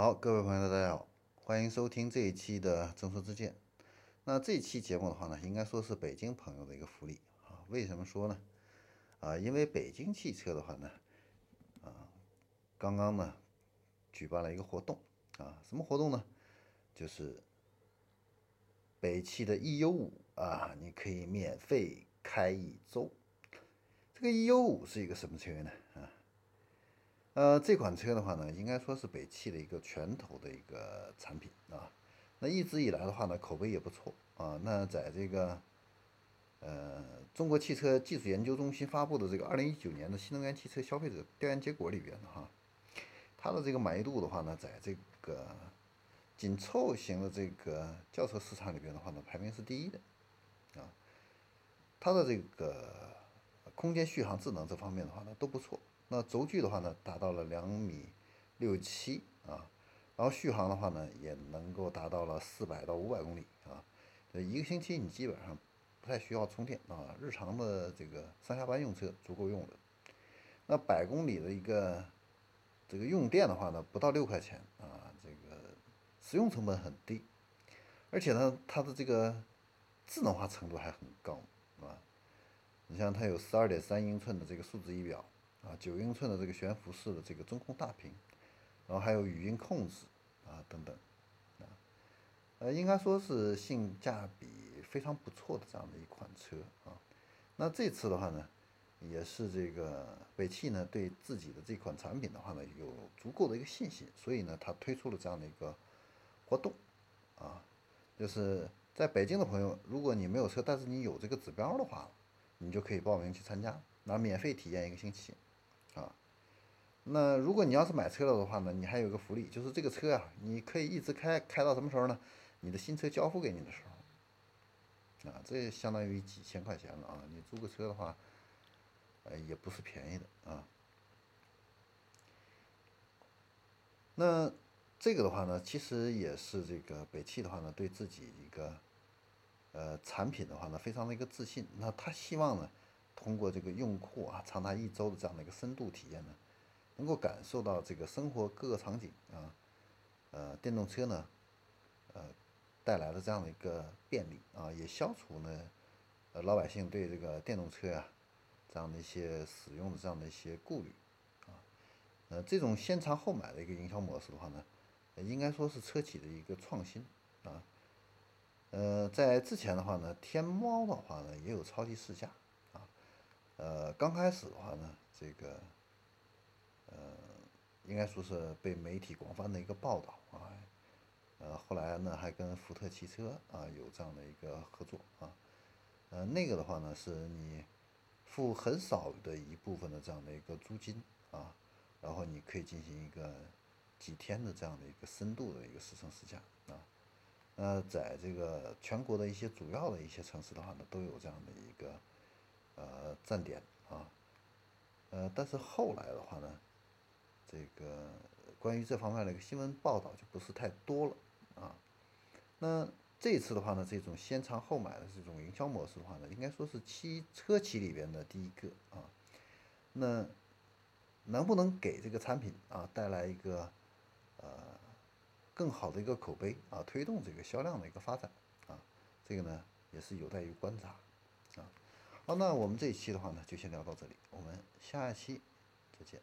好，各位朋友，大家好，欢迎收听这一期的正说之见。那这期节目的话呢，应该说是北京朋友的一个福利啊。为什么说呢？啊，因为北京汽车的话呢，啊，刚刚呢举办了一个活动啊，什么活动呢？就是北汽的 EU 五啊，你可以免费开一周。这个 EU 五是一个什么车呢？啊？呃，这款车的话呢，应该说是北汽的一个拳头的一个产品啊。那一直以来的话呢，口碑也不错啊。那在这个呃中国汽车技术研究中心发布的这个二零一九年的新能源汽车消费者调研结果里边的哈，它的这个满意度的话呢，在这个紧凑型的这个轿车市场里边的话呢，排名是第一的啊。它的这个空间续航、智能这方面的话呢，都不错。那轴距的话呢，达到了两米六七啊，然后续航的话呢，也能够达到了四百到五百公里啊，一个星期你基本上不太需要充电啊，日常的这个上下班用车足够用的。那百公里的一个这个用电的话呢，不到六块钱啊，这个使用成本很低，而且呢，它的这个智能化程度还很高啊，你像它有十二点三英寸的这个数字仪表。啊，九英寸的这个悬浮式的这个中控大屏，然后还有语音控制啊等等，啊，呃，应该说是性价比非常不错的这样的一款车啊。那这次的话呢，也是这个北汽呢对自己的这款产品的话呢有足够的一个信心，所以呢，它推出了这样的一个活动啊，就是在北京的朋友，如果你没有车，但是你有这个指标的话，你就可以报名去参加，拿免费体验一个星期。啊，那如果你要是买车了的话呢，你还有个福利，就是这个车啊，你可以一直开开到什么时候呢？你的新车交付给你的时候，啊，这相当于几千块钱了啊！你租个车的话，呃，也不是便宜的啊。那这个的话呢，其实也是这个北汽的话呢，对自己一个呃产品的话呢，非常的一个自信。那他希望呢。通过这个用户啊长达一周的这样的一个深度体验呢，能够感受到这个生活各个场景啊，呃，电动车呢，呃，带来的这样的一个便利啊，也消除呢，呃，老百姓对这个电动车呀这样的一些使用的这样的一些顾虑啊，呃，这种先尝后买的一个营销模式的话呢，应该说是车企的一个创新啊，呃，在之前的话呢，天猫的话呢也有超级试驾。呃，刚开始的话呢，这个，呃，应该说是被媒体广泛的一个报道啊，呃，后来呢还跟福特汽车啊有这样的一个合作啊，呃，那个的话呢是你付很少的一部分的这样的一个租金啊，然后你可以进行一个几天的这样的一个深度的一个试乘试驾啊，那在这个全国的一些主要的一些城市的话呢，都有这样的一个。呃，站点啊，呃，但是后来的话呢，这个关于这方面的一个新闻报道就不是太多了啊。那这次的话呢，这种先尝后买的这种营销模式的话呢，应该说是七车企里边的第一个啊。那能不能给这个产品啊带来一个呃更好的一个口碑啊，推动这个销量的一个发展啊？这个呢也是有待于观察啊。好，那我们这一期的话呢，就先聊到这里，我们下一期再见。